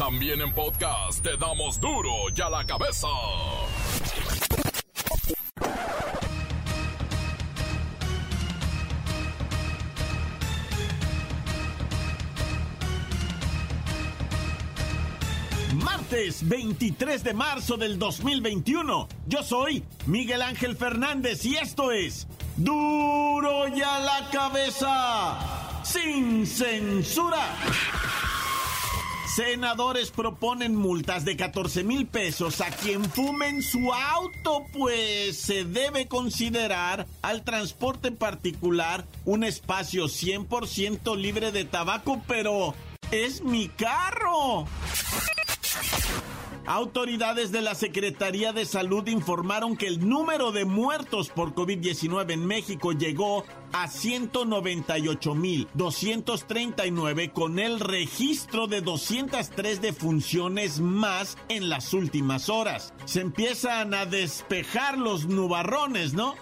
También en podcast te damos duro y a la cabeza. Martes 23 de marzo del 2021. Yo soy Miguel Ángel Fernández y esto es Duro y a la cabeza. Sin censura. Senadores proponen multas de 14 mil pesos a quien fume en su auto, pues se debe considerar al transporte particular un espacio 100% libre de tabaco, pero es mi carro. Autoridades de la Secretaría de Salud informaron que el número de muertos por COVID-19 en México llegó a 198.239 con el registro de 203 defunciones más en las últimas horas. Se empiezan a despejar los nubarrones, ¿no?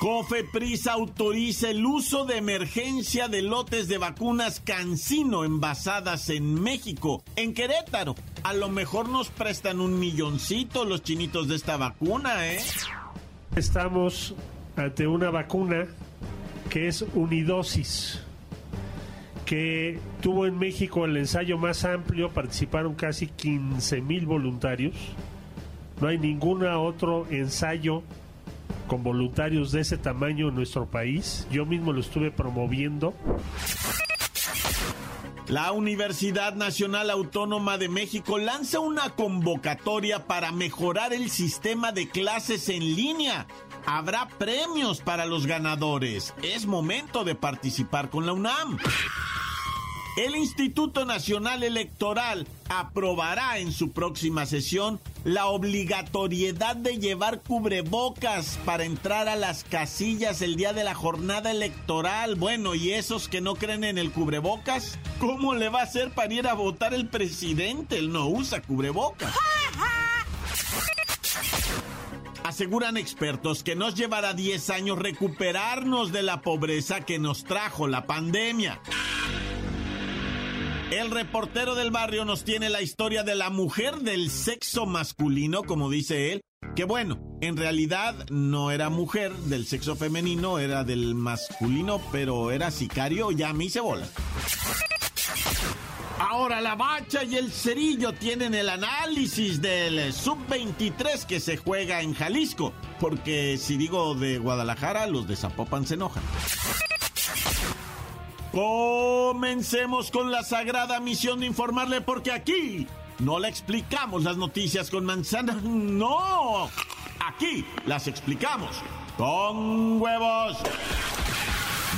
Cofepris autoriza el uso de emergencia de lotes de vacunas Cancino envasadas en México, en Querétaro. A lo mejor nos prestan un milloncito los chinitos de esta vacuna, ¿eh? Estamos ante una vacuna que es unidosis, que tuvo en México el ensayo más amplio, participaron casi 15 mil voluntarios. No hay ningún otro ensayo con voluntarios de ese tamaño en nuestro país. Yo mismo lo estuve promoviendo. La Universidad Nacional Autónoma de México lanza una convocatoria para mejorar el sistema de clases en línea. Habrá premios para los ganadores. Es momento de participar con la UNAM. El Instituto Nacional Electoral aprobará en su próxima sesión la obligatoriedad de llevar cubrebocas para entrar a las casillas el día de la jornada electoral. Bueno, ¿y esos que no creen en el cubrebocas? ¿Cómo le va a hacer para ir a votar el presidente? Él no usa cubrebocas. Aseguran expertos que nos llevará 10 años recuperarnos de la pobreza que nos trajo la pandemia. El reportero del barrio nos tiene la historia de la mujer del sexo masculino, como dice él, que bueno, en realidad no era mujer del sexo femenino, era del masculino, pero era sicario, ya me hice bola. Ahora la bacha y el cerillo tienen el análisis del sub-23 que se juega en Jalisco, porque si digo de Guadalajara, los de Zapopan se enojan. Comencemos con la sagrada misión de informarle porque aquí no le explicamos las noticias con manzana, no. Aquí las explicamos con huevos.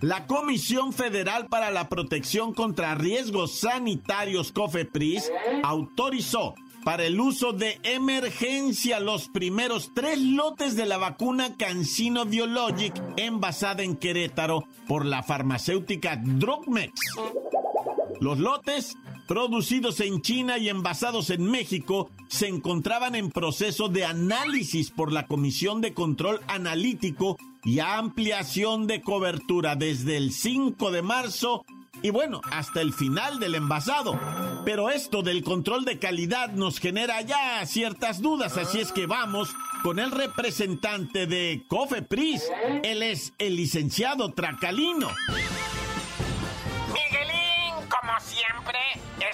La Comisión Federal para la Protección contra Riesgos Sanitarios, COFEPRIS, autorizó para el uso de emergencia los primeros tres lotes de la vacuna Cancino Biologic envasada en Querétaro por la farmacéutica Drogmex. Los lotes, producidos en China y envasados en México, se encontraban en proceso de análisis por la Comisión de Control Analítico y Ampliación de Cobertura desde el 5 de marzo y bueno, hasta el final del envasado. Pero esto del control de calidad nos genera ya ciertas dudas, así es que vamos con el representante de Cofepris. Él es el licenciado Tracalino.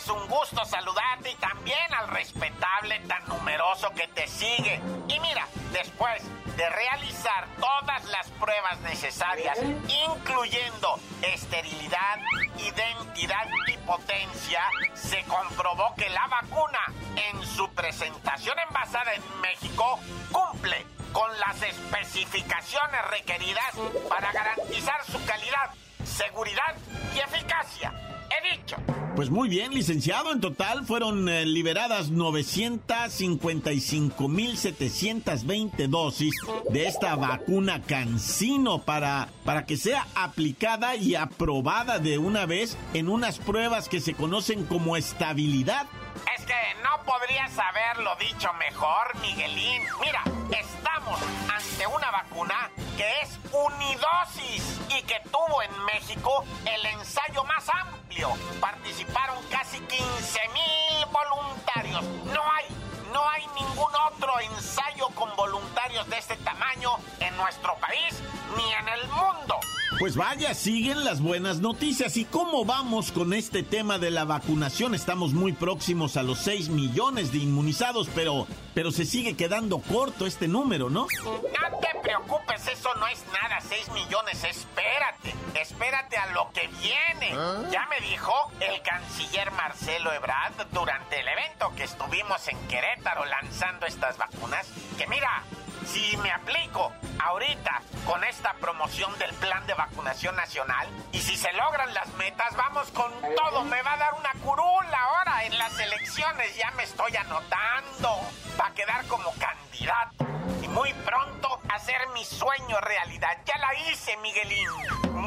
Es un gusto saludarte y también al respetable tan numeroso que te sigue. Y mira, después de realizar todas las pruebas necesarias, incluyendo esterilidad, identidad y potencia, se comprobó que la vacuna en su presentación envasada en México cumple con las especificaciones requeridas para garantizar su calidad, seguridad y eficacia. Dicho Pues muy bien, licenciado. En total fueron eh, liberadas 955.720 dosis de esta vacuna Cancino para, para que sea aplicada y aprobada de una vez en unas pruebas que se conocen como estabilidad es que no podrías haberlo dicho mejor, Miguelín. Mira, estamos ante una vacuna que es unidosis y que tuvo en México el ensayo más amplio. Participaron casi 15 mil voluntarios. No hay, no hay ningún otro ensayo con voluntarios de este tamaño en nuestro país ni en el mundo. Pues vaya, siguen las buenas noticias. ¿Y cómo vamos con este tema de la vacunación? Estamos muy próximos a los 6 millones de inmunizados, pero, pero se sigue quedando corto este número, ¿no? No te preocupes, eso no es nada, 6 millones, espérate, espérate a lo que viene. ¿Ah? Ya me dijo el canciller Marcelo Ebrard durante el evento que estuvimos en Querétaro lanzando estas vacunas, que mira, si me aplico ahorita con esta promoción del plan de vacunación nacional y si se logran las metas, vamos con todo. Me va a dar una curula ahora en las elecciones. Ya me estoy anotando para quedar como candidato y muy pronto hacer mi sueño realidad. Ya la hice, Miguelín.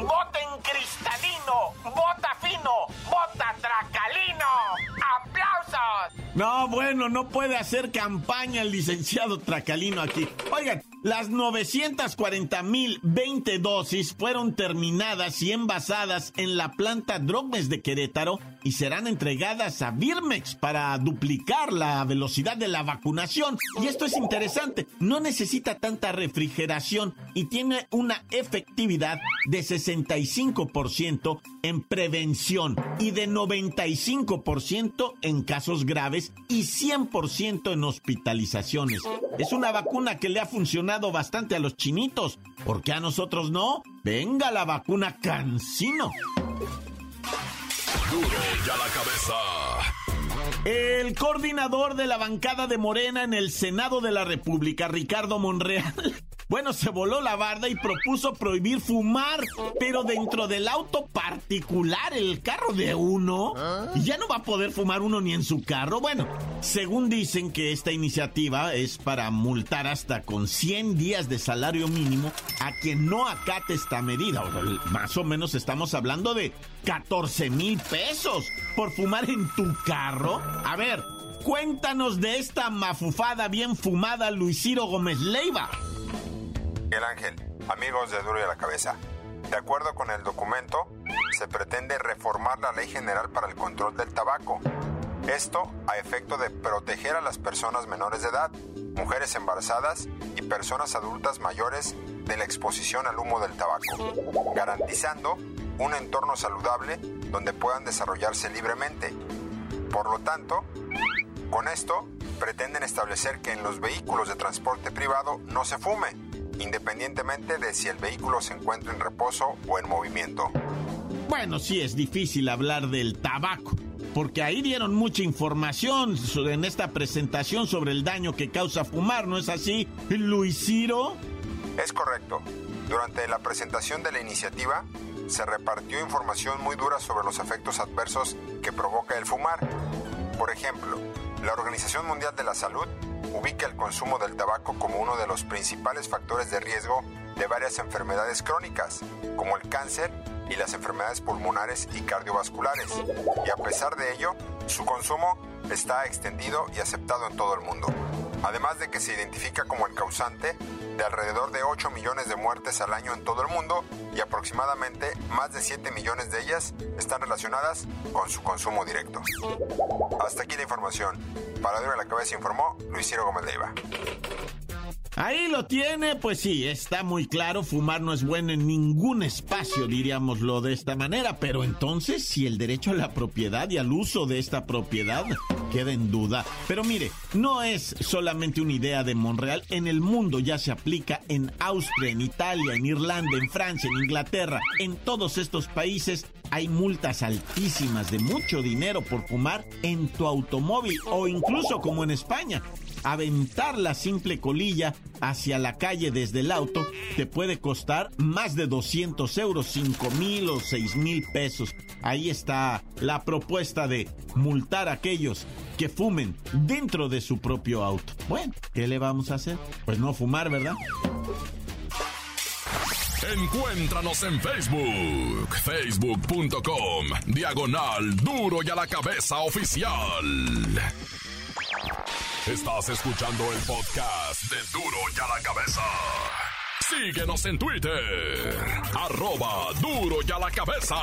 Vota en cristalino, vota fino, No, bueno, no puede hacer campaña el licenciado Tracalino aquí. Oigan, las 940 mil 20 dosis fueron terminadas y envasadas en la planta Drogmes de Querétaro y serán entregadas a Birmex para duplicar la velocidad de la vacunación. Y esto es interesante, no necesita tanta refrigeración y tiene una efectividad de 65% en prevención y de 95% en casos graves y 100% en hospitalizaciones. Es una vacuna que le ha funcionado bastante a los chinitos. ¿Por qué a nosotros no? Venga la vacuna Cancino. ya la cabeza. El coordinador de la bancada de Morena en el Senado de la República, Ricardo Monreal, bueno, se voló la barda y propuso prohibir fumar, pero dentro del auto particular, el carro de uno, y ya no va a poder fumar uno ni en su carro. Bueno, según dicen que esta iniciativa es para multar hasta con 100 días de salario mínimo a quien no acate esta medida. Más o menos estamos hablando de 14 mil pesos por fumar en tu carro. A ver, cuéntanos de esta mafufada bien fumada Luis Ciro Gómez Leiva. Miguel Ángel, amigos de Duro y a la Cabeza. De acuerdo con el documento, se pretende reformar la Ley General para el Control del Tabaco. Esto a efecto de proteger a las personas menores de edad, mujeres embarazadas y personas adultas mayores de la exposición al humo del tabaco, garantizando un entorno saludable donde puedan desarrollarse libremente. Por lo tanto, con esto pretenden establecer que en los vehículos de transporte privado no se fume independientemente de si el vehículo se encuentra en reposo o en movimiento. Bueno, sí es difícil hablar del tabaco, porque ahí dieron mucha información en esta presentación sobre el daño que causa fumar, ¿no es así, Luis Ciro? Es correcto. Durante la presentación de la iniciativa, se repartió información muy dura sobre los efectos adversos que provoca el fumar. Por ejemplo, la Organización Mundial de la Salud ubica el consumo del tabaco como uno de los principales factores de riesgo de varias enfermedades crónicas, como el cáncer y las enfermedades pulmonares y cardiovasculares. Y a pesar de ello, su consumo está extendido y aceptado en todo el mundo. Además de que se identifica como el causante de alrededor de 8 millones de muertes al año en todo el mundo y aproximadamente más de 7 millones de ellas están relacionadas con su consumo directo. Hasta aquí la información. Para Duro la Cabeza informó Luis Ciro Gómez Leiva. Ahí lo tiene, pues sí, está muy claro, fumar no es bueno en ningún espacio, diríamoslo de esta manera, pero entonces si el derecho a la propiedad y al uso de esta propiedad queda en duda. Pero mire, no es solamente una idea de Monreal, en el mundo ya se aplica en Austria, en Italia, en Irlanda, en Francia, en Inglaterra, en todos estos países hay multas altísimas de mucho dinero por fumar en tu automóvil o incluso como en España. Aventar la simple colilla hacia la calle desde el auto te puede costar más de 200 euros, 5 mil o 6 mil pesos. Ahí está la propuesta de multar a aquellos que fumen dentro de su propio auto. Bueno, ¿qué le vamos a hacer? Pues no fumar, ¿verdad? Encuéntranos en Facebook, facebook.com, diagonal duro y a la cabeza oficial. Estás escuchando el podcast de duro y a la cabeza. Síguenos en Twitter, arroba duro y a la cabeza.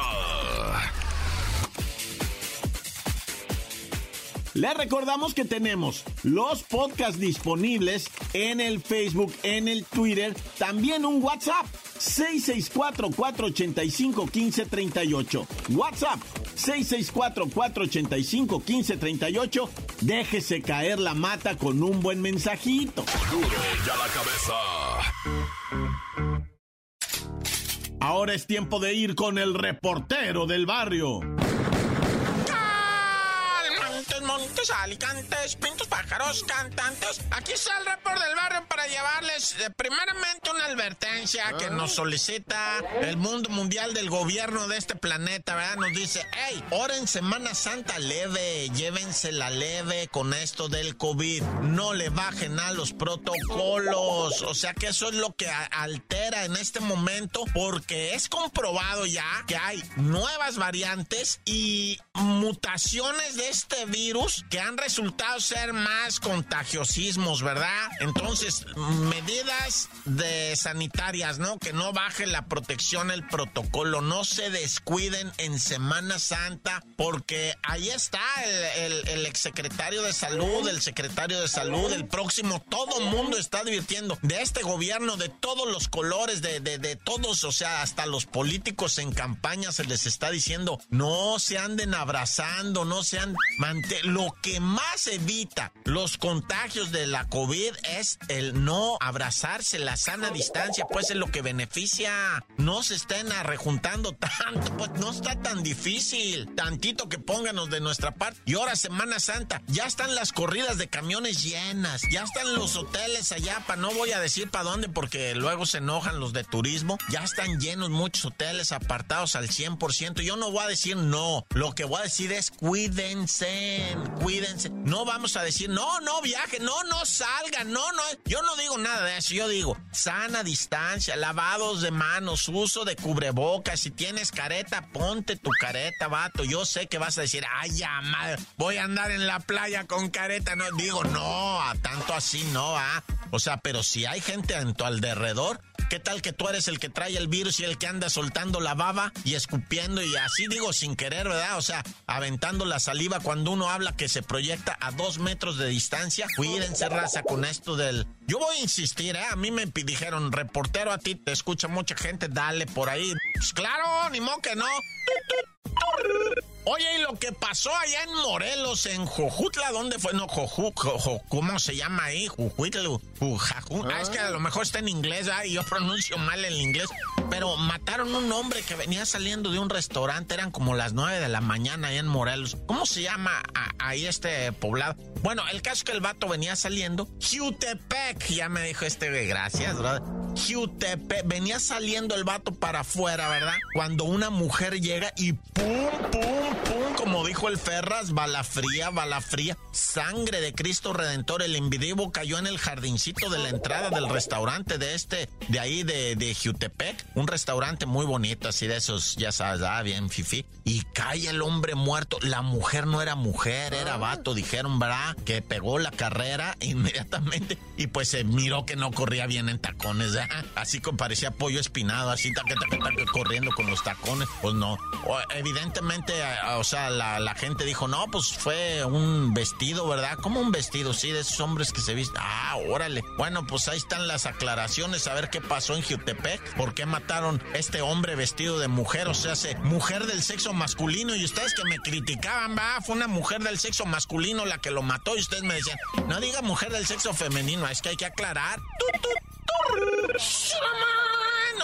Les recordamos que tenemos los podcasts disponibles en el Facebook, en el Twitter, también un WhatsApp 664-485-1538. WhatsApp 664-485-1538. Déjese caer la mata con un buen mensajito. Duro ya la cabeza. Ahora es tiempo de ir con el reportero del barrio. Montes, alicantes, pintos, pájaros, cantantes. Aquí está el report del barrio para llevarles eh, primeramente una advertencia que nos solicita el mundo mundial del gobierno de este planeta, ¿verdad? Nos dice, hey, ahora en Semana Santa leve, llévensela leve con esto del COVID. No le bajen a los protocolos. O sea que eso es lo que altera en este momento porque es comprobado ya que hay nuevas variantes y mutaciones de este virus que han resultado ser más contagiosismos, ¿verdad? Entonces, medidas de sanitarias, ¿no? Que no baje la protección, el protocolo, no se descuiden en Semana Santa, porque ahí está el, exsecretario de salud, el secretario de salud, el próximo, todo mundo está advirtiendo de este gobierno, de todos los colores, de, de, todos, o sea, hasta los políticos en campaña se les está diciendo, no se anden abrazando, no sean... Lo que más evita los contagios de la COVID es el no abrazarse, la sana distancia, pues es lo que beneficia. No se estén arrejuntando tanto, pues no está tan difícil. Tantito que pónganos de nuestra parte. Y ahora Semana Santa, ya están las corridas de camiones llenas, ya están los hoteles allá, para no voy a decir para dónde porque luego se enojan los de turismo, ya están llenos muchos hoteles apartados al 100%. Yo no voy a decir no, lo que voy a decir es cuídense, cuídense. No vamos a decir, no, no viaje, no, no salgan, no, no. Yo no digo nada de eso, yo digo, sana distancia, lavados de manos, uso de cubrebocas. Si tienes careta, ponte tu careta, vato. Yo sé que vas a decir, ay, ya, madre, voy a andar en la playa con careta. No, digo, no, a tanto así no, ah. O sea, pero si hay gente en tu alrededor, ¿Qué tal que tú eres el que trae el virus y el que anda soltando la baba y escupiendo y así digo sin querer, ¿verdad? O sea, aventando la saliva cuando uno habla que se proyecta a dos metros de distancia. Cuídense, raza, con esto del... Yo voy a insistir, ¿eh? A mí me dijeron, reportero, a ti te escucha mucha gente, dale por ahí. Pues claro, ni modo que no. Oye, y lo que pasó allá en Morelos, en Jojutla, ¿dónde fue? No, Joju, ¿cómo se llama ahí? Jujuitlu, Ah, es que a lo mejor está en inglés, ¿ah? y yo pronuncio mal el inglés. Pero mataron un hombre que venía saliendo de un restaurante, eran como las nueve de la mañana allá en Morelos. ¿Cómo se llama ahí este poblado? Bueno, el caso es que el vato venía saliendo. Jutepec, ya me dijo este, gracias, ¿verdad? Jutepec, venía saliendo el vato para afuera, ¿verdad? Cuando una mujer llega y pum, pum, pum, como dijo el Ferras, bala fría, bala fría, sangre de Cristo Redentor, el invidivo cayó en el jardincito de la entrada del restaurante de este, de ahí de, de Jutepec, un restaurante muy bonito, así de esos, ya sabes, ah, bien fifi, y cae el hombre muerto, la mujer no era mujer, era vato, dijeron, ¿verdad? Que pegó la carrera inmediatamente y pues se miró que no corría bien en tacones, Así como parecía pollo espinado, así, corriendo con los tacones, pues no, evidentemente, o sea, la, gente dijo, no, pues fue un vestido, ¿verdad? ¿Cómo un vestido? Sí, de esos hombres que se visten. Ah, órale. Bueno, pues ahí están las aclaraciones, a ver qué pasó en Jutepec, por qué mataron este hombre vestido de mujer, o sea, se, mujer del sexo masculino, y ustedes que me criticaban, va, fue una mujer del sexo masculino la que lo mató, y ustedes me decían, no diga mujer del sexo femenino, es que hay que aclarar. ¡Tut,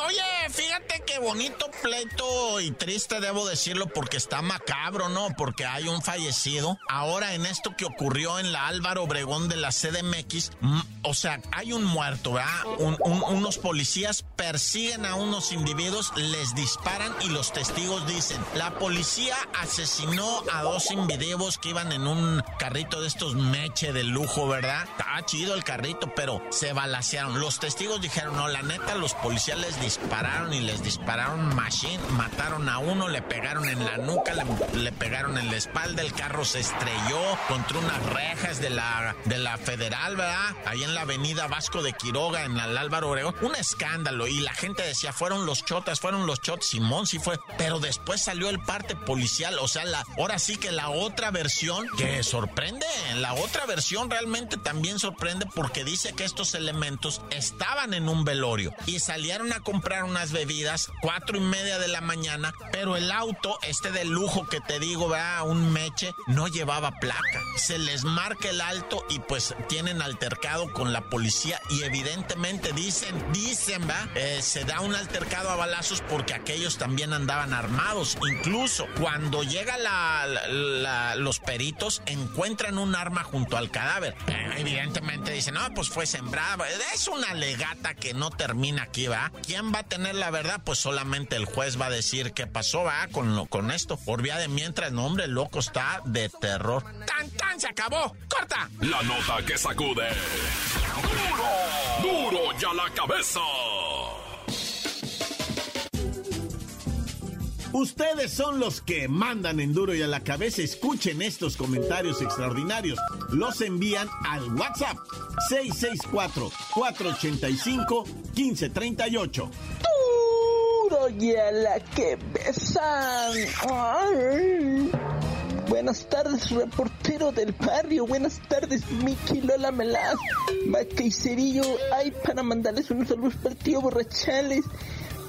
Oye, fíjate qué bonito pleito y triste debo decirlo porque está macabro, ¿no? Porque hay un fallecido. Ahora en esto que ocurrió en la Álvaro Obregón de la CDMX, o sea, hay un muerto, ¿verdad? unos policías persiguen a unos individuos, les disparan y los testigos dicen, la policía asesinó a dos individuos que iban en un carrito de estos meche de lujo, ¿verdad? Estaba chido el carrito, pero se balacearon. Los testigos dijeron, no, la neta, los policías les dispararon y les dispararon machine, mataron a uno, le pegaron en la nuca, le, pegaron en la espalda, el carro se estrelló contra unas rejas de la, de la federal, ¿verdad? Ahí en la avenida Vasco de Quiroga, en la Álvaro Obregón. Un escándalo y la gente decía, fueron los chotas, fueron los chotas, Simón sí fue, pero después salió el parte policial, o sea, la, ahora sí que la otra versión que sorprende, la otra versión realmente también sorprende porque dice que estos elementos estaban en un velorio y salieron a comprar unas bebidas cuatro y media de la mañana, pero el auto, este de lujo que te digo, va un meche, no llevaba placa. Se les marca el alto y pues tienen altercado con la policía y evidentemente dicen, dicen, va, eh, se da un altercado a balazos porque aquellos también andaban armados. Incluso cuando llega la, los peritos, encuentran un arma junto al cadáver. Eh, evidentemente dicen, no, pues fue sembrada. Es una legata que no termina aquí, ¿va? ¿Quién va a tener la verdad? Pues solamente el juez va a decir qué pasó, ¿va? Con, lo, con esto. Por vía de mientras, no, hombre, el loco está de terror. ¡Tan, tan! ¡Se acabó! ¡Corta! La nota que sacude. ¡Duro! ¡Duro ya la cabeza! Ustedes son los que mandan en duro y a la cabeza. Escuchen estos comentarios extraordinarios. Los envían al WhatsApp 664-485-1538. Duro y a la cabeza. Buenas tardes, reportero del barrio. Buenas tardes, Miki Lola Melaz. Cerillo. Ay, para mandarles unos saludos para el tío Borrachales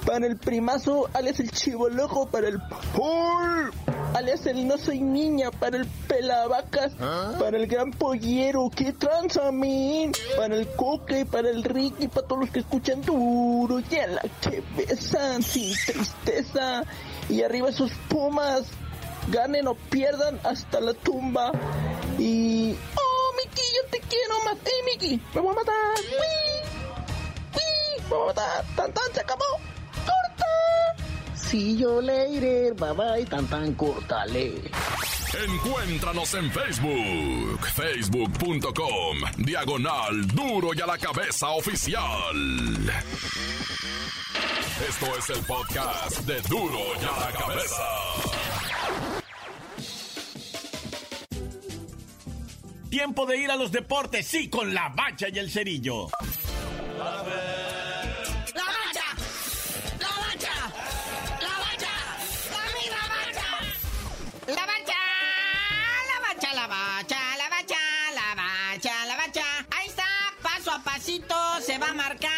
para el primazo, alias el chivo loco, para el Paul, alias el no soy niña, para el pelavacas, ¿Ah? para el gran pollero, que tranza, min, para el coque, para el Ricky, para todos los que escuchan duro, y a la que besan sin tristeza, y arriba esos pumas, ganen o pierdan hasta la tumba, y... ¡Oh, Miki, yo te quiero más! ¡Eh, Miki! ¡Me voy a matar! ¡Wii! ¡Wii! ¡Me voy a matar! ¡Tan, tan! ¡Se acabó! Si yo le iré, bye bye, tan tan cortale. Encuéntranos en Facebook, facebook.com, diagonal duro y a la cabeza oficial. Esto es el podcast de duro y a la cabeza. Tiempo de ir a los deportes, sí, con la bacha y el cerillo. Se va marcando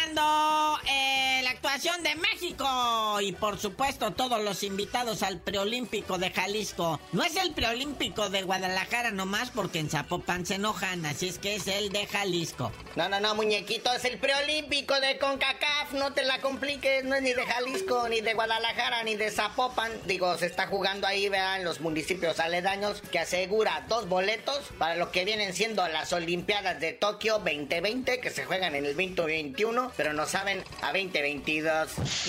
de México y por supuesto todos los invitados al preolímpico de Jalisco. No es el preolímpico de Guadalajara nomás porque en Zapopan se enojan, así es que es el de Jalisco. No, no, no, muñequito, es el preolímpico de CONCACAF, no te la compliques, no es ni de Jalisco, ni de Guadalajara, ni de Zapopan. Digo, se está jugando ahí, vean, los municipios aledaños que asegura dos boletos para lo que vienen siendo las Olimpiadas de Tokio 2020 que se juegan en el 2021, pero no saben a 2022.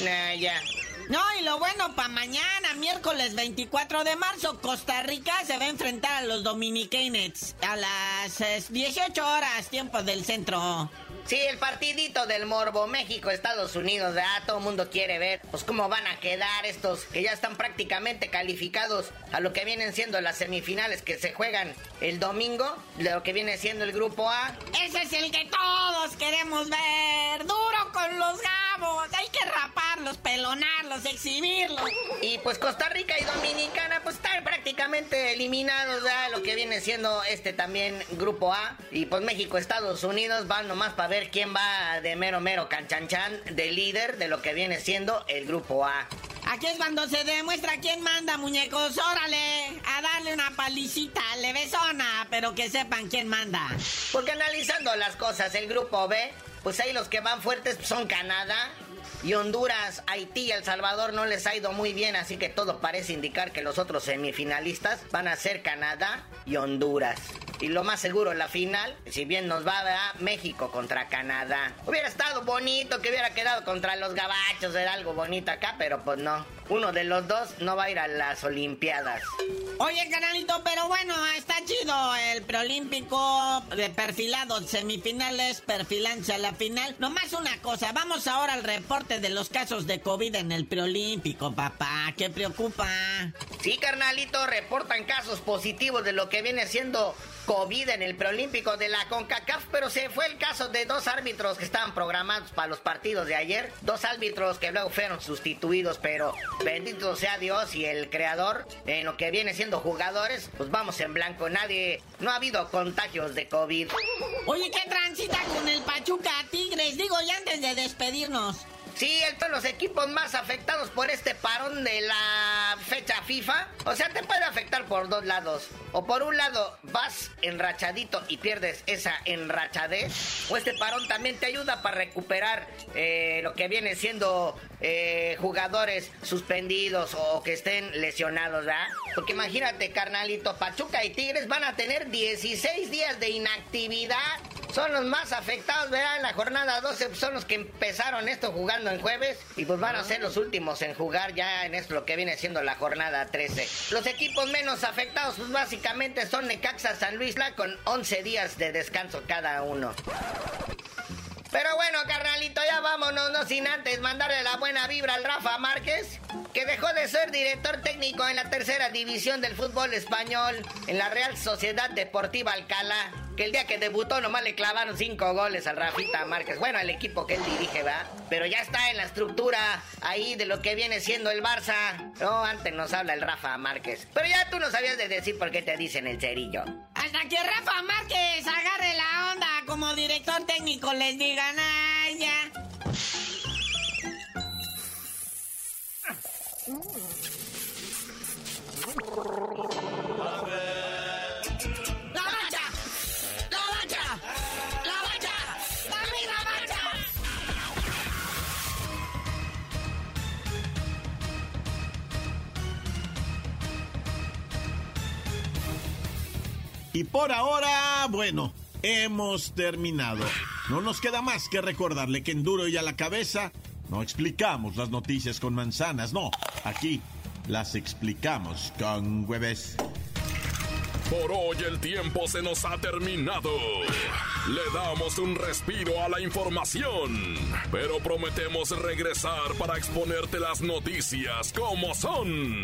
Nah, ya. No, y lo bueno para mañana, miércoles 24 de marzo, Costa Rica se va a enfrentar a los Dominicanets a las 18 horas, tiempo del centro. Sí, el partidito del Morbo, México, Estados Unidos, ¿verdad? Todo el mundo quiere ver, pues cómo van a quedar estos que ya están prácticamente calificados a lo que vienen siendo las semifinales que se juegan el domingo, lo que viene siendo el grupo A. Ese es el que todos queremos ver, duro con los gabos, hay que raparlos, pelonarlos, exhibirlos. Y pues Costa Rica y Dominicana, pues están prácticamente eliminados, ¿verdad? Lo que viene siendo este también grupo A. Y pues México, Estados Unidos van nomás para ver quién va de mero mero canchanchan de líder de lo que viene siendo el grupo A. Aquí es cuando se demuestra quién manda, muñecos. Órale, a darle una palicita levesona, pero que sepan quién manda. Porque analizando las cosas, el grupo B, pues ahí los que van fuertes son Canadá, y Honduras, Haití y El Salvador no les ha ido muy bien, así que todo parece indicar que los otros semifinalistas van a ser Canadá y Honduras. Y lo más seguro, la final, si bien nos va a México contra Canadá. Hubiera estado bonito que hubiera quedado contra los gabachos, era algo bonito acá, pero pues no. Uno de los dos no va a ir a las Olimpiadas. Oye, canalito, pero bueno, está chido el preolímpico de perfilado, semifinales, perfilancia a la final. Nomás una cosa, vamos ahora al reporte de los casos de COVID en el preolímpico, papá. ¿Qué preocupa? Sí, carnalito, reportan casos positivos de lo que viene siendo COVID en el preolímpico de la CONCACAF, pero se fue el caso de dos árbitros que estaban programados para los partidos de ayer. Dos árbitros que luego fueron sustituidos, pero bendito sea Dios y el creador en lo que viene siendo jugadores, pues vamos en blanco. Nadie, no ha habido contagios de COVID. Oye, ¿qué transita con el Pachuca Tigres? Digo, ya antes de despedirnos. Sí, son los equipos más afectados por este parón de la fecha FIFA. O sea, te puede afectar por dos lados. O por un lado, vas enrachadito y pierdes esa enrachadez. O este parón también te ayuda para recuperar eh, lo que viene siendo eh, jugadores suspendidos o que estén lesionados, ¿verdad? Porque imagínate, carnalito, Pachuca y Tigres van a tener 16 días de inactividad. Son los más afectados, ¿verdad? En la jornada 12 son los que empezaron esto jugando en jueves y pues van a ser los últimos en jugar ya en esto lo que viene siendo la jornada 13. Los equipos menos afectados pues básicamente son Necaxa San Luis La con 11 días de descanso cada uno. Pero bueno, carnalito, ya vámonos, no sin antes mandarle la buena vibra al Rafa Márquez, que dejó de ser director técnico en la tercera división del fútbol español, en la Real Sociedad Deportiva Alcalá que el día que debutó nomás le clavaron cinco goles al Rafita Márquez. Bueno, al equipo que él dirige, ¿verdad? Pero ya está en la estructura ahí de lo que viene siendo el Barça. No, antes nos habla el Rafa Márquez. Pero ya tú no sabías de decir por qué te dicen el cerillo. Hasta que Rafa Márquez agarre la onda como director técnico les digan, ay, ya. Y por ahora, bueno, hemos terminado. No nos queda más que recordarle que en duro y a la cabeza no explicamos las noticias con manzanas, no. Aquí las explicamos con hueves. Por hoy el tiempo se nos ha terminado. Le damos un respiro a la información, pero prometemos regresar para exponerte las noticias como son.